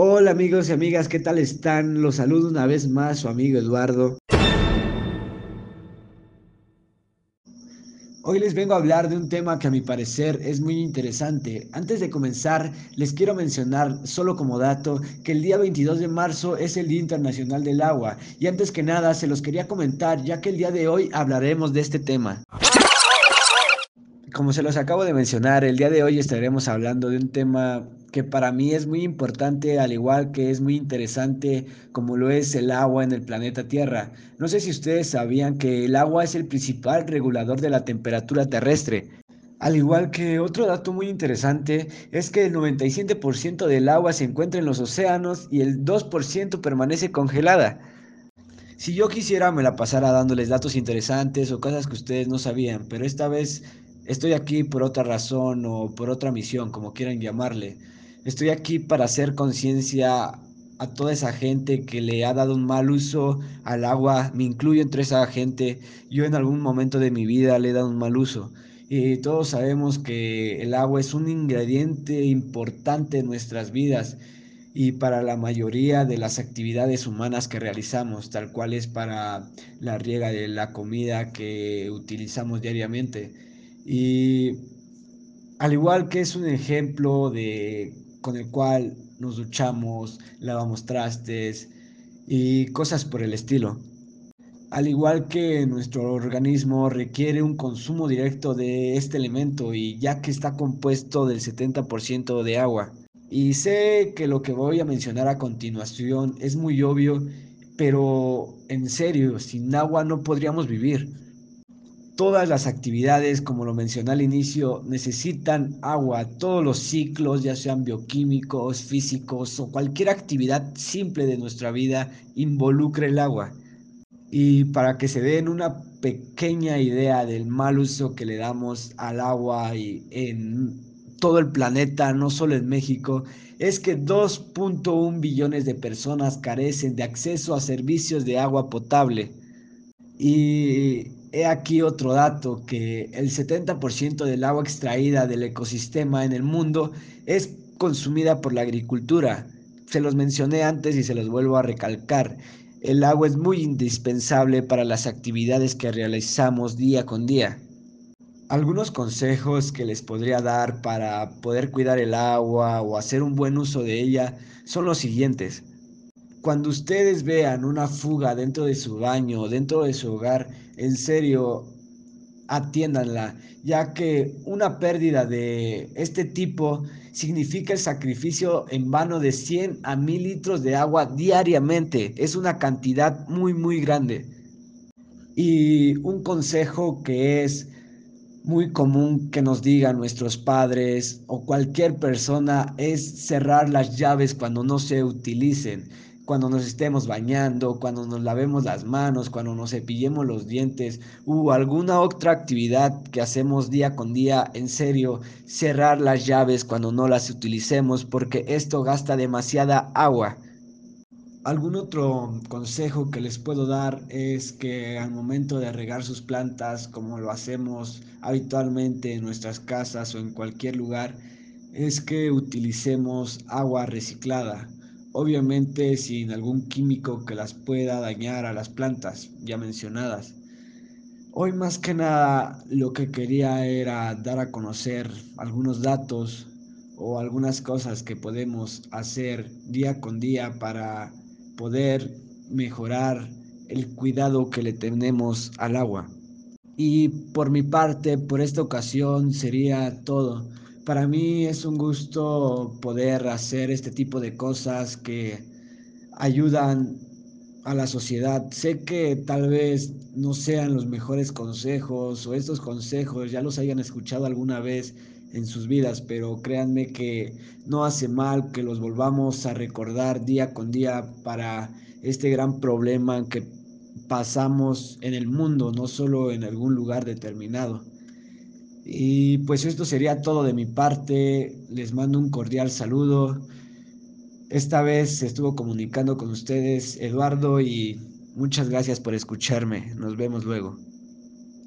Hola amigos y amigas, ¿qué tal están? Los saludo una vez más su amigo Eduardo. Hoy les vengo a hablar de un tema que a mi parecer es muy interesante. Antes de comenzar, les quiero mencionar, solo como dato, que el día 22 de marzo es el Día Internacional del Agua. Y antes que nada, se los quería comentar, ya que el día de hoy hablaremos de este tema. Como se los acabo de mencionar, el día de hoy estaremos hablando de un tema que para mí es muy importante, al igual que es muy interesante como lo es el agua en el planeta Tierra. No sé si ustedes sabían que el agua es el principal regulador de la temperatura terrestre. Al igual que otro dato muy interesante es que el 97% del agua se encuentra en los océanos y el 2% permanece congelada. Si yo quisiera me la pasara dándoles datos interesantes o cosas que ustedes no sabían, pero esta vez Estoy aquí por otra razón o por otra misión, como quieran llamarle. Estoy aquí para hacer conciencia a toda esa gente que le ha dado un mal uso al agua. Me incluyo entre esa gente. Yo en algún momento de mi vida le he dado un mal uso. Y todos sabemos que el agua es un ingrediente importante en nuestras vidas y para la mayoría de las actividades humanas que realizamos, tal cual es para la riega de la comida que utilizamos diariamente. Y al igual que es un ejemplo de con el cual nos duchamos, lavamos trastes y cosas por el estilo. Al igual que nuestro organismo requiere un consumo directo de este elemento y ya que está compuesto del 70% de agua. Y sé que lo que voy a mencionar a continuación es muy obvio, pero en serio, sin agua no podríamos vivir. Todas las actividades, como lo mencioné al inicio, necesitan agua. Todos los ciclos, ya sean bioquímicos, físicos o cualquier actividad simple de nuestra vida, involucra el agua. Y para que se den una pequeña idea del mal uso que le damos al agua y en todo el planeta, no solo en México, es que 2.1 billones de personas carecen de acceso a servicios de agua potable. Y He aquí otro dato, que el 70% del agua extraída del ecosistema en el mundo es consumida por la agricultura. Se los mencioné antes y se los vuelvo a recalcar. El agua es muy indispensable para las actividades que realizamos día con día. Algunos consejos que les podría dar para poder cuidar el agua o hacer un buen uso de ella son los siguientes. Cuando ustedes vean una fuga dentro de su baño o dentro de su hogar, en serio, atiéndanla, ya que una pérdida de este tipo significa el sacrificio en vano de 100 a 1000 litros de agua diariamente. Es una cantidad muy, muy grande. Y un consejo que es muy común que nos digan nuestros padres o cualquier persona es cerrar las llaves cuando no se utilicen cuando nos estemos bañando, cuando nos lavemos las manos, cuando nos cepillemos los dientes u alguna otra actividad que hacemos día con día, en serio, cerrar las llaves cuando no las utilicemos porque esto gasta demasiada agua. Algún otro consejo que les puedo dar es que al momento de regar sus plantas, como lo hacemos habitualmente en nuestras casas o en cualquier lugar, es que utilicemos agua reciclada obviamente sin algún químico que las pueda dañar a las plantas ya mencionadas. Hoy más que nada lo que quería era dar a conocer algunos datos o algunas cosas que podemos hacer día con día para poder mejorar el cuidado que le tenemos al agua. Y por mi parte, por esta ocasión sería todo. Para mí es un gusto poder hacer este tipo de cosas que ayudan a la sociedad. Sé que tal vez no sean los mejores consejos o estos consejos ya los hayan escuchado alguna vez en sus vidas, pero créanme que no hace mal que los volvamos a recordar día con día para este gran problema que pasamos en el mundo, no solo en algún lugar determinado. Y pues esto sería todo de mi parte. Les mando un cordial saludo. Esta vez estuvo comunicando con ustedes Eduardo y muchas gracias por escucharme. Nos vemos luego.